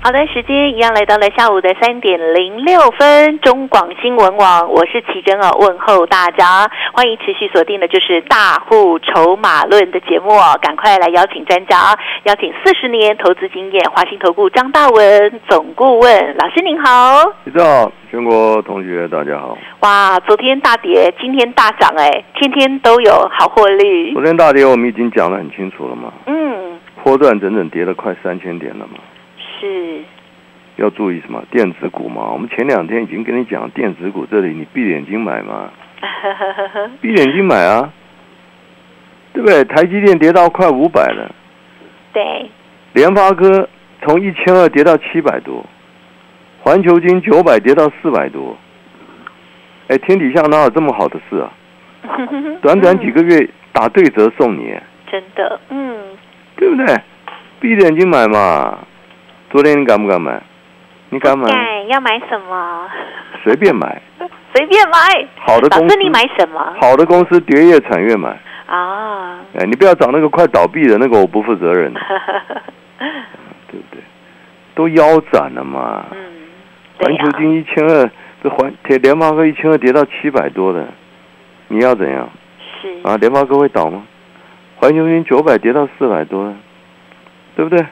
好的，时间一样来到了下午的三点零六分，中广新闻网，我是奇珍啊，问候大家，欢迎持续锁定的就是大户筹码论的节目哦，赶快来邀请专家，邀请四十年投资经验华兴投顾张大文总顾问老师您好，你好，全国同学大家好。哇，昨天大跌，今天大涨，哎，天天都有好获利。昨天大跌我们已经讲得很清楚了嘛，嗯，波段整整跌了快三千点了嘛。是，要注意什么？电子股嘛，我们前两天已经跟你讲，电子股这里你闭眼睛买嘛，闭眼睛买啊，对不对？台积电跌到快五百了，对，联发科从一千二跌到七百多，环球金九百跌到四百多，哎，天底下哪有这么好的事啊？短短几个月打对折送你，真的，嗯，对不对？闭着眼睛买嘛。昨天你敢不敢买？你敢买？敢，要买什么？随便买，随便买。好的公司，你买什么？好的公司跌越产越买。啊，哎，你不要找那个快倒闭的那个，我不负责任。对不对？都腰斩了嘛。嗯，环球金一千二，这环铁联发科一千二跌到七百多的，你要怎样？是啊，联发科会倒吗？环球金九百跌到四百多，对不对？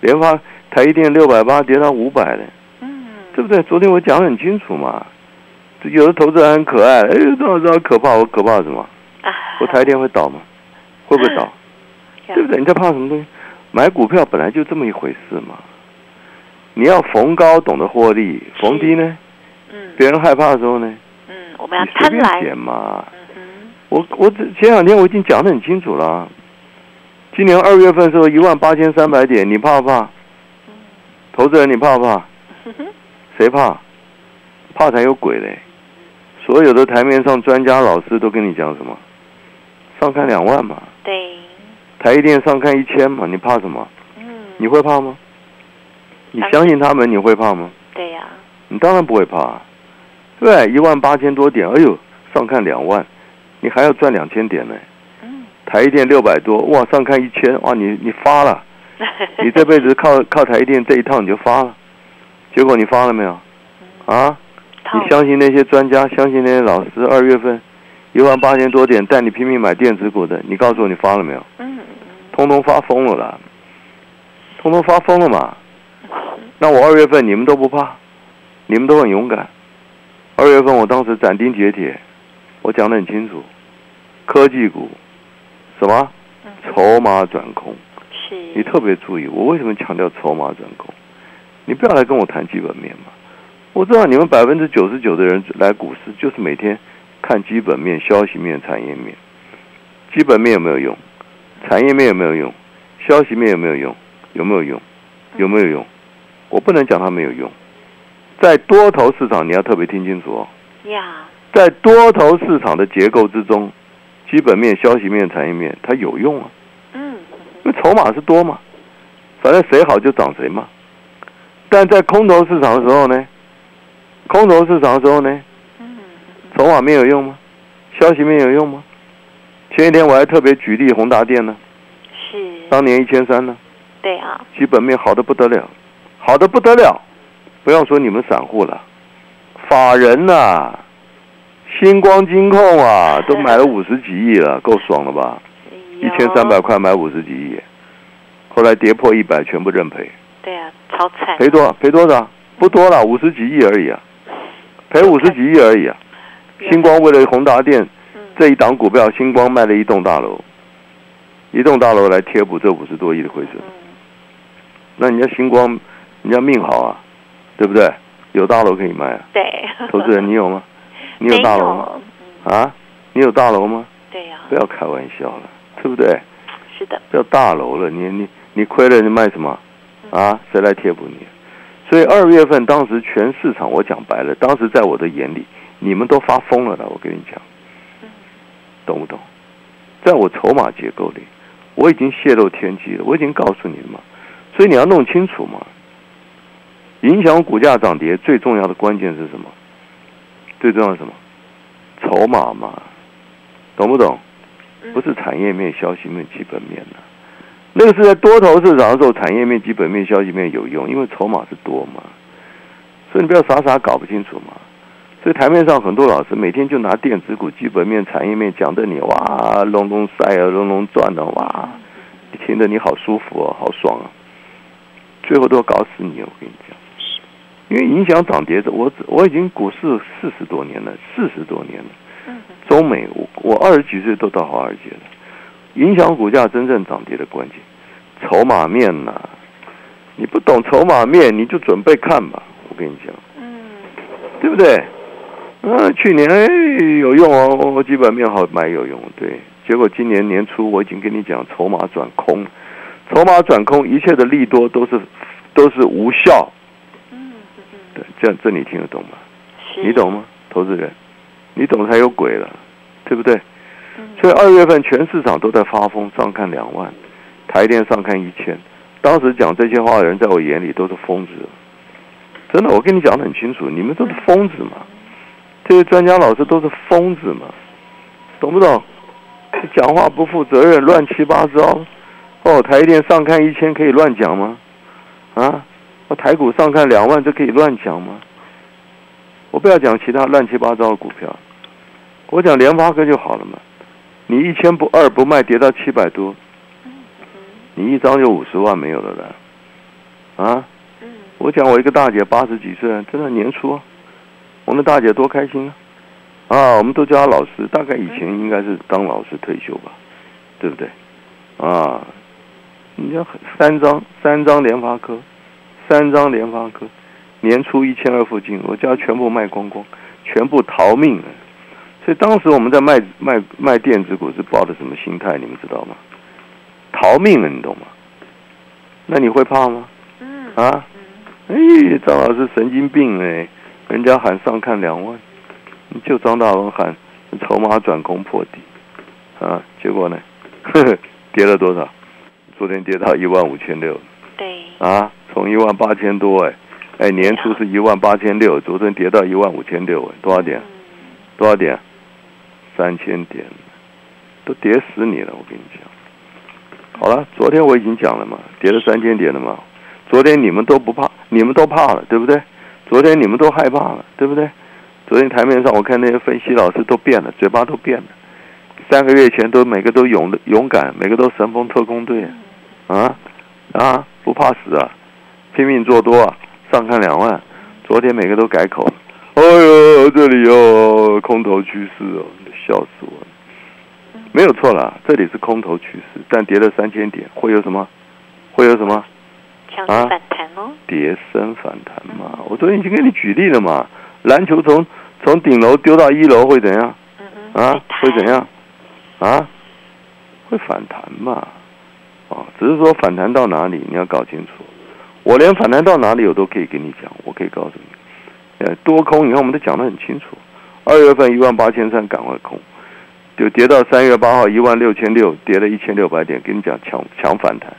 联发台积电六百八跌到五百了，嗯，对不对？昨天我讲很清楚嘛，有的投资人很可爱，哎，这样这样可怕，我可怕什么？啊，我台积电会倒吗？会不会倒？对不对？你在怕什么东西？买股票本来就这么一回事嘛。你要逢高懂得获利，逢低呢？嗯，别人害怕的时候呢？嗯，我们要贪婪。捡嘛。嗯我我这前两天我已经讲得很清楚了。今年二月份的时候一万八千三百点，你怕不怕？投资人你怕不怕？谁怕？怕才有鬼嘞！所有的台面上专家老师都跟你讲什么？上看两万嘛，对，台一电上看一千嘛，你怕什么？嗯，你会怕吗？你相信他们，你会怕吗？对呀，你当然不会怕、啊，对，一万八千多点，哎呦，上看两万，你还要赚两千点呢。嗯，台一电六百多，哇，上看一千，哇，你你发了，你这辈子靠靠台电这一套你就发了，结果你发了没有？啊？你相信那些专家，相信那些老师，二月份一万八千多点带你拼命买电子股的，你告诉我你发了没有？嗯通通发疯了啦，通通发疯了嘛。嗯那我二月份你们都不怕，你们都很勇敢。二月份我当时斩钉截铁，我讲得很清楚，科技股什么嗯，筹码转空，是，你特别注意，我为什么强调筹码转空？你不要来跟我谈基本面嘛。我知道你们百分之九十九的人来股市就是每天看基本面、消息面、产业面。基本面有没有用？产业面有没有用？消息面有没有用？有没有用？有没有用？我不能讲它没有用。在多头市场，你要特别听清楚哦。呀，在多头市场的结构之中，基本面、消息面、产业面它有用啊，嗯因为筹码是多嘛，反正谁好就涨谁嘛。但在空头市场的时候呢，空头市场的时候呢，嗯筹码没有用吗？消息面有用吗？前一天我还特别举例宏达电呢，是，当年一千三呢，对啊，基本面好的不得了，好的不得了。不要说你们散户了，法人呐、星光金控啊，都买了五十几亿了，够爽了吧？一一千三百，块买五十几亿，后来跌破一百，全部认赔，对啊，超惨，赔多少？赔多少？不多了，五十几亿而已啊，赔五十几亿而已啊。星光为了宏达电嗯这一档股票，星光卖了一栋大楼，一栋大楼来贴补这五十多亿的亏损。嗯那人家星光，人家命好啊，对不对？有大楼可以卖啊。对，投资人，你有吗？你有大楼吗？啊？你有大楼吗？对呀，不要开玩笑了，对不对？是的，要大楼了，你你你亏了，你卖什么？啊？谁来贴补你？所以二月份当时全市场，我讲白了，当时在我的眼里，你们都发疯了的。我跟你讲，懂不懂？在我筹码结构里，我已经泄露天机了，我已经告诉你了嘛，所以你要弄清楚嘛。影响股价涨跌最重要的关键是什么？最重要是什么？筹码嘛，懂不懂？不是产业面、消息面、基本面的，那个是在多头市场的时候，产业面、基本面、消息面有用，因为筹码是多嘛。所以你不要傻傻搞不清楚嘛。所以台面上很多老师每天就拿电子股基本面、产业面讲的你哇隆隆塞啊，隆隆转的哇，听得你好舒服哦，好爽啊。最后都要搞死你，我跟你讲。因为影响涨跌的，我我已经股市四十多年了，四十多年了。中美，我我二十几岁都到华尔街了。影响股价真正涨跌的关键，筹码面呐。你不懂筹码面，你就准备看吧。我跟你讲，嗯，对不对？啊，去年哎有用哦，我基本面好买有用，对。结果今年年初我已经跟你讲，筹码转空，筹码转空，一切的利多都是都是无效。这样，这你听得懂吗？你懂吗，投资人？你懂才有鬼了，对不对？所以二月份全市场都在发疯，上看两万，台电上看一千。当时讲这些话的人，在我眼里都是疯子。真的，我跟你讲的很清楚，你们都是疯子嘛。这些专家老师都是疯子嘛，懂不懂？讲话不负责任，乱七八糟。哦，台电上看一千可以乱讲吗？啊？我台股上看两万，这可以乱讲吗？我不要讲其他乱七八糟的股票，我讲联发科就好了嘛。你一千不二不卖，跌到七百多，你一张就五十万没有了的，啊？我讲我一个大姐八十几岁，真的年初，我们大姐多开心啊！啊，我们都叫她老师，大概以前应该是当老师退休吧，对不对？啊，你要三张三张联发科。三张联发科，年初一千二附近，我叫全部卖光光，全部逃命了。所以当时我们在卖卖卖电子股是抱着什么心态？你们知道吗？逃命了，你懂吗？那你会怕吗？嗯。啊？哎，张老师神经病哎！人家喊上看两万，就张大龙喊筹码转空破底，啊，结果呢？呵呵，跌了多少？昨天跌到一万五千六。对。啊。从一万八千多哎，哎年初是一万八千六，昨天跌到一万五千六哎，多少点？多少点？三千点，都跌死你了！我跟你讲，好了，昨天我已经讲了嘛，跌了三千点了嘛。昨天你们都不怕，你们都怕了，对不对？昨天你们都害怕了，对不对？昨天台面上我看那些分析老师都变了，嘴巴都变了。三个月前都每个都勇勇敢，每个都神风特工队，啊啊，不怕死啊！拼命做多啊，上看两万。昨天每个都改口，哎呦，这里哦，空头趋势哦，笑死我了。没有错啦，这里是空头趋势，但跌了三千点，会有什么？会有什么？强反弹哦。跌升反弹嘛，我昨天已经给你举例了嘛。篮球从从顶楼丢到一楼会怎样？啊，会怎样？啊，会反弹嘛？啊，只是说反弹到哪里，你要搞清楚。我连反弹到哪里我都可以跟你讲，我可以告诉你，呃，多空你看我们都讲得很清楚。二月份一万八千三赶快空，就跌到三月八号一万六千六，跌了一千六百点，跟你讲强强反弹，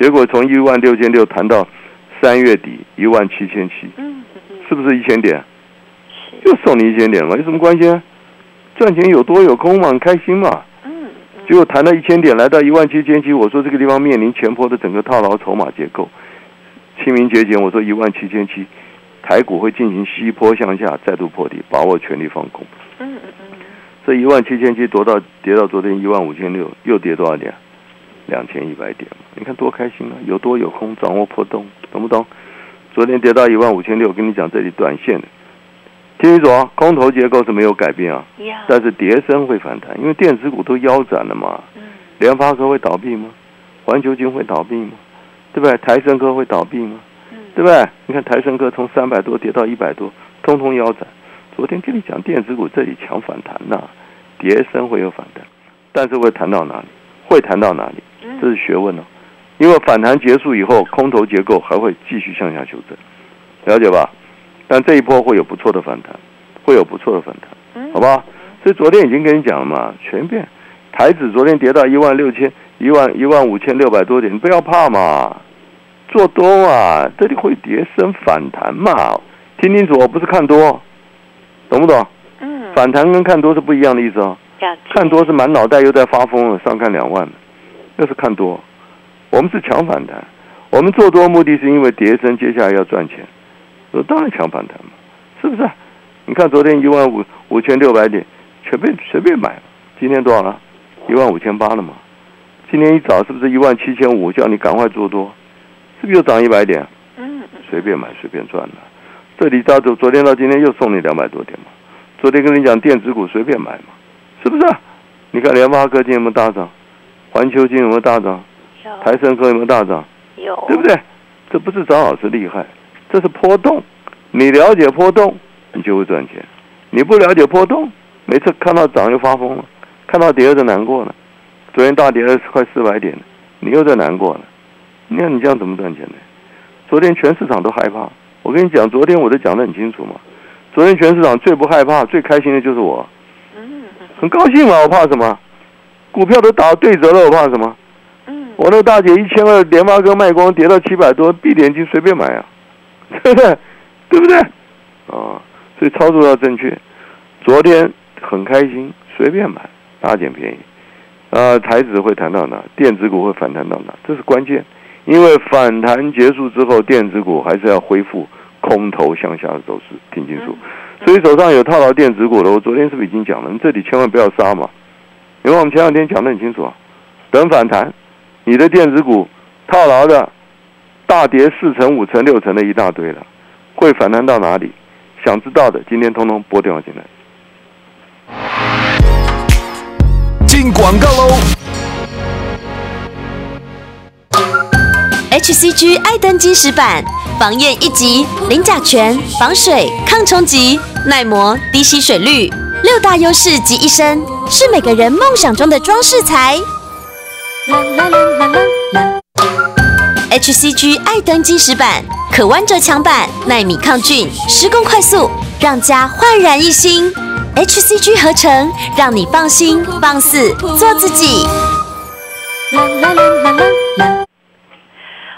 结果从一万六千六弹到三月底一万七千七，是不是一千点？就送你一千点嘛，有什么关系啊？赚钱有多有空嘛，很开心嘛。嗯，结果谈到一千点，来到一万七千七，我说这个地方面临前坡的整个套牢筹码结构。清明节前，我说一万七千七，台股会进行西坡向下，再度破底，把握全力放空。嗯嗯嗯。这一万七千七夺到跌到昨天一万五千六，又跌多少点？两千一百点你看多开心啊！有多有空，掌握破洞，懂不懂？昨天跌到一万五千六，跟你讲这里短线的，听清楚啊！空头结构是没有改变啊，但是跌升会反弹，因为电子股都腰斩了嘛。嗯。联发科会倒闭吗？环球金会倒闭吗？对不对？台升科会倒闭吗？对不对？你看台升科从三百多跌到一百多，通通腰斩。昨天跟你讲电子股这里强反弹呐，跌升会有反弹，但是会弹到哪里？会弹到哪里？这是学问哦。因为反弹结束以后，空头结构还会继续向下修正，了解吧？但这一波会有不错的反弹，会有不错的反弹，好吧？所以昨天已经跟你讲了嘛，全变台指昨天跌到一万六千一万一万五千六百多点，你不要怕嘛，做多啊，这里会跌升反弹嘛，听清楚，不是看多，懂不懂？嗯，反弹跟看多是不一样的意思哦。看多是满脑袋又在发疯了，上看两万，那是看多。我们是强反弹，我们做多目的是因为跌升，接下来要赚钱，我当然强反弹嘛，是不是？你看昨天一万五五千六百点，随便随便买，今天多少了？一万五千八了嘛。今天一早是不是一万七千五？叫你赶快做多，是不是又涨一百点？嗯嗯随便买随便赚的。这里到昨昨天到今天又送你两百多点嘛。昨天跟你讲电子股随便买嘛，是不是、啊？你看联发科今天有没有大涨？环球金有没有大涨？有台盛科有没有大涨？有对不对？这不是张老师厉害，这是波动。你了解波动，你就会赚钱；你不了解波动，每次看到涨就发疯了，看到跌就难过了。昨天大跌了快四百点，你又在难过了。你看你这样怎么赚钱呢？昨天全市场都害怕。我跟你讲，昨天我都讲得很清楚嘛。昨天全市场最不害怕、最开心的就是我，很高兴嘛。我怕什么？股票都打对折了，我怕什么？嗯我那个大姐一千二，联发科卖光跌到七百多，闭着眼睛随便买啊，对不对？对不对？啊，所以操作要正确。昨天很开心，随便买，大捡便宜。啊，台指会弹到哪？电子股会反弹到哪？这是关键，因为反弹结束之后，电子股还是要恢复空头向下的走势，听清楚。所以手上有套牢电子股的，我昨天是不是已经讲了？你这里千万不要杀嘛，因为我们前两天讲得很清楚啊，等反弹。你的电子股套牢的，大跌四成、五成、六成的一大堆了，会反弹到哪里？想知道的，今天通通拨电话进来。进广告喽！HCG 爱登金石板防焰一级，零甲醛、防水、抗冲击、耐磨、低吸水率，六大优势集一身，是每个人梦想中的装饰材。啦啦啦啦啦啦 HCG 爱登金石板可弯折墙板，耐米抗菌，施工快速，让家焕然一新。HCG 合成，让你放心放肆做自己。啦啦啦啦啦啦。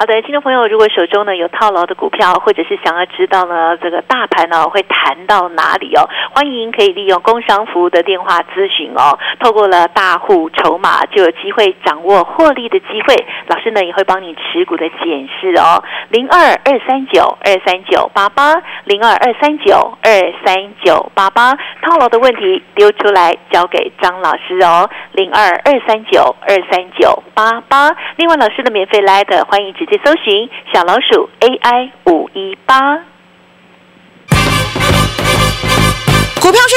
好的，听众朋友，如果手中呢有套牢的股票，或者是想要知道呢这个大盘呢会弹到哪里哦，欢迎可以利用工商服务的电话咨询哦。透过了大户筹码，就有机会掌握获利的机会。老师呢也会帮你持股的检视哦，零二二三九二三九八八，零二二三九二三九八八，套牢的问题丢出来交给张老师哦，零二二三九二三九八八。另外，老师的免费来的，欢迎直请搜寻小老鼠 AI 五一八。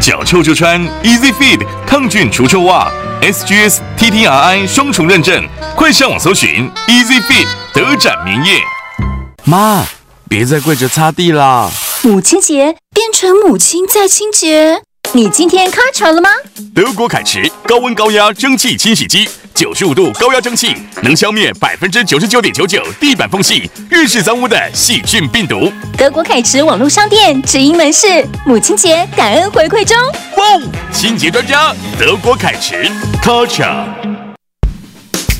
脚臭就穿 Easy Fit 抗菌除臭袜，SGS TTRI 双重认证，快上网搜寻 Easy Fit 德展名业。妈，别再跪着擦地啦！母亲节变成母亲在清洁。你今天开潮了吗？德国凯驰高温高压蒸汽清洗机，九十五度高压蒸汽能消灭百分之九十九点九九地板缝隙、浴室脏污的细菌病毒。德国凯驰网络商店直营门市，母亲节感恩回馈中。哇哦！清洁专家德国凯驰 c u l t u r e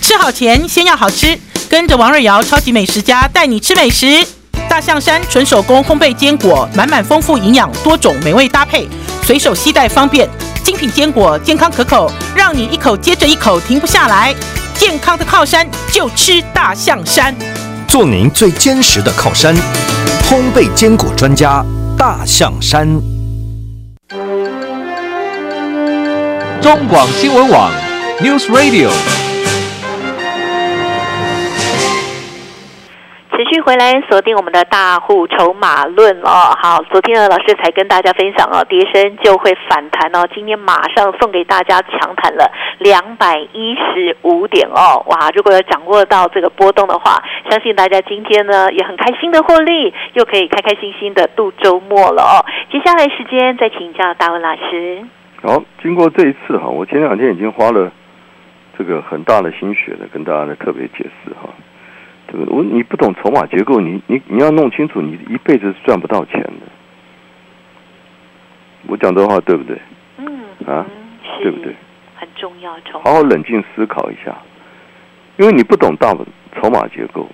吃好前先要好吃，跟着王瑞瑶超级美食家带你吃美食。大象山纯手工烘焙坚果，满满丰富营养，多种美味搭配，随手携带方便。精品坚果健康可口，让你一口接着一口停不下来。健康的靠山就吃大象山。做您最坚实的靠山。烘焙坚果专家大象山。中广新闻网 News Radio。回来锁定我们的大户筹码论哦。好，昨天呢老师才跟大家分享哦，跌升就会反弹哦。今天马上送给大家强弹了两百一十五点哦。哇，如果要掌握到这个波动的话，相信大家今天呢也很开心的获利，又可以开开心心的度周末了哦。接下来时间再请教大文老师。好，经过这一次哈，我前两天已经花了这个很大的心血的跟大家来特别解释哈。这个我你不懂筹码结构，你你你要弄清楚，你一辈子是赚不到钱的。我讲这话对不对？嗯啊，对不对？很重要，筹码好好冷静思考一下，因为你不懂大筹码结构，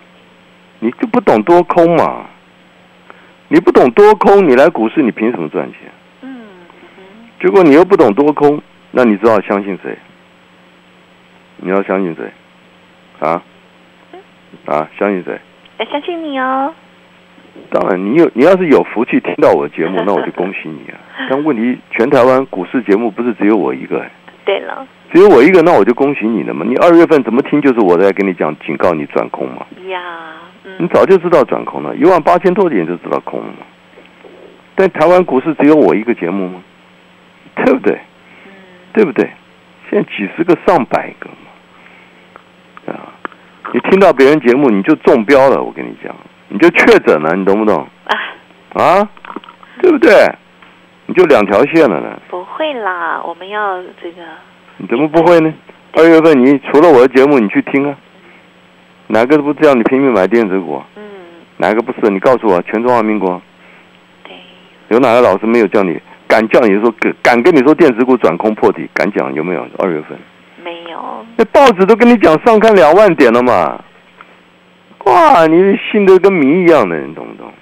你就不懂多空嘛。你不懂多空，你来股市你凭什么赚钱？嗯结果你又不懂多空，那你知道相信谁？你要相信谁？啊啊，相信谁？要相信你哦。当然，你有你要是有福气听到我的节目，那我就恭喜你啊。但问题，全台湾股市节目不是只有我一个、哎对了只有我一个，那我就恭喜你了嘛。你二月份怎么听就是我在跟你讲，警告你转空嘛。呀，嗯你早就知道转空了，一万八千多点就知道空了嘛。但台湾股市只有我一个节目吗？对不对？对不对？现在几十个、上百个嘛。啊，你听到别人节目你就中标了，我跟你讲，你就确诊了，你懂不懂？啊，啊，对不对？你就两条线了呢。不会啦，我们要这个你怎么不会呢？二月份你除了我的节目，你去听啊，哪个不叫你拼命买电子股、啊？嗯，哪个不是？你告诉我，全中华民国对，有哪个老师没有叫你敢叫你说敢敢跟你说电子股转空破底？敢讲有没有？二月份那报纸都跟你讲上看两万点了嘛？哇，你信得跟谜一样的，你懂不懂？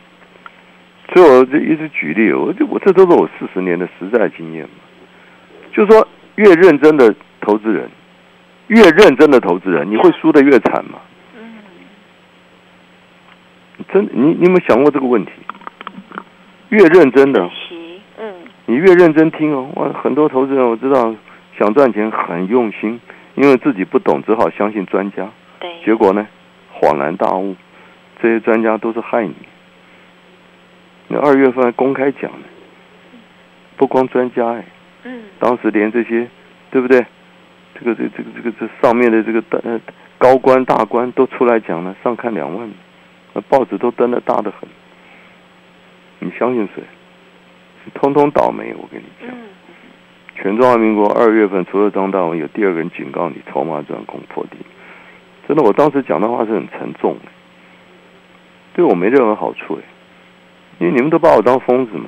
所以我就一直举例，我就我这都是我四十年的实在经验嘛。就说越认真的投资人，越认真的投资人，你会输的越惨嘛？嗯，真，你你有没有想过这个问题？越认真的嗯，你越认真听哦，哇，很多投资人我知道想赚钱很用心，因为自己不懂，只好相信专家。对，结果呢，恍然大悟，这些专家都是害你。那二月份还公开讲呢，不光专家哎，嗯，当时连这些，对不对？这个这这个这个这上面的这个大呃高官大官都出来讲了，上看两万，那报纸都登的大的很。你相信谁？通通倒霉！我跟你讲，嗯，全中华民国二月份除了张大文，有第二个人警告你筹码转空破底。真的，我当时讲的话是很沉重的，对我没任何好处哎，因为你们都把我当疯子嘛，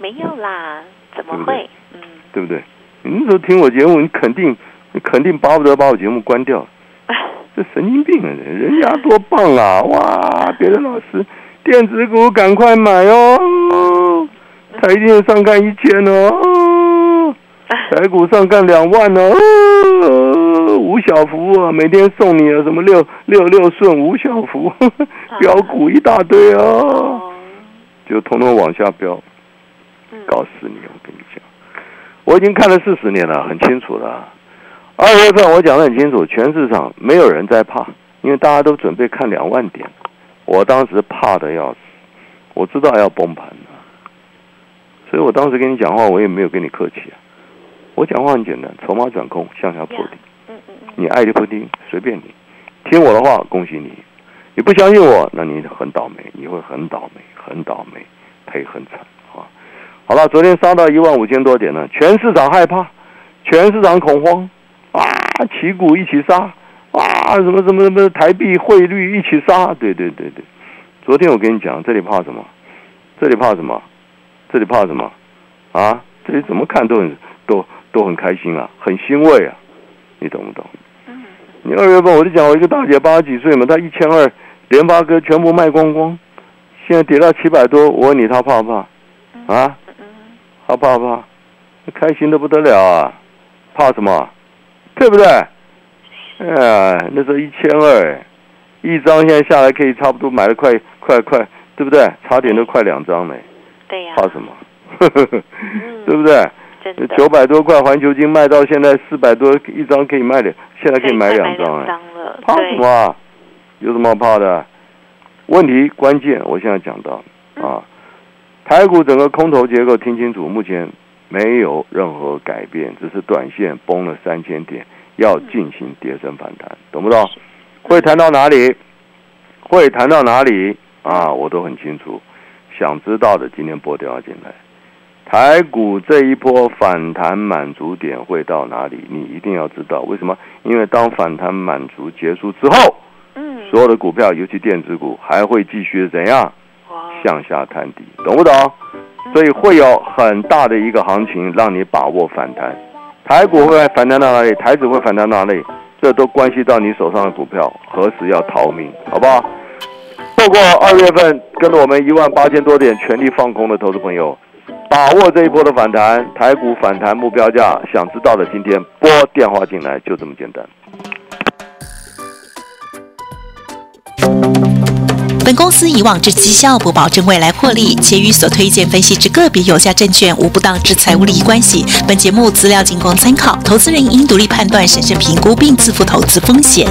没有啦，怎么会？嗯，对不对？你那时候听我节目，你肯定你肯定巴不得把我节目关掉，这神经病啊！人家多棒啊！哇，别的老师，电子股赶快买哦，台积电上看一千哦，台股上干两万哦，吴小福啊，每天送你啊什么六六六顺吴小福，标股一大堆啊，哦，就通通往下飙，嗯，搞死你！我跟你讲，我已经看了四十年了，很清楚了。二月份我讲的很清楚，全市场没有人在怕，因为大家都准备看两万点。我当时怕的要死，我知道要崩盘了，所以我当时跟你讲话，我也没有跟你客气啊。我讲话很简单，筹码转空，向下破底。嗯嗯嗯，你爱听不听随便你，听我的话，恭喜你。你不相信我，那你很倒霉，你会很倒霉，很倒霉，赔很惨啊！好了，昨天杀到一万五千多点了，全市场害怕，全市场恐慌，啊，旗鼓一起杀，啊，什么什么什么台币汇率一起杀，对对对对。昨天我跟你讲，这里怕什么？这里怕什么？这里怕什么？啊，这里怎么看都很都都很开心啊，很欣慰啊，你懂不懂？嗯，你二月份我就讲，我一个大姐八十几岁嘛，她一千二，联发哥全部卖光光，现在跌到七百多，我问你她怕不怕？啊，嗯她怕不怕？开心的不得了啊！怕什么？对不对？哎，那时候一千二，一张现在下来可以差不多买了快快快，对不对？差点都快两张了，对呀，怕什么？对不对？九百多块环球金卖到现在四百多一张可以卖两，现在可以买两张了，怕什么啊？有什么好怕的？问题关键，我现在讲到啊，台股整个空头结构，听清楚，目前没有任何改变，只是短线崩了三千点，要进行跌升反弹，懂不懂？会谈到哪里？会谈到哪里啊？我都很清楚。想知道的，今天拨电话进来。台股这一波反弹满足点会到哪里？你一定要知道，为什么？因为当反弹满足结束之后，嗯，所有的股票，尤其电子股，还会继续怎样向下探底，懂不懂？所以会有很大的一个行情让你把握反弹。台股会反弹到哪里？台子会反弹到哪里？这都关系到你手上的股票何时要逃命，好不好？透过二月份跟着我们一万八千多点全力放空的投资朋友，把握这一波的反弹，台股反弹目标价，想知道的今天拨电话进来，就这么简单。本公司以往之绩效不保证未来获利，且与所推荐分析之个别有价证券无不当之财务利益关系。本节目资料仅供参考，投资人应独立判断、审慎评估并自负投资风险。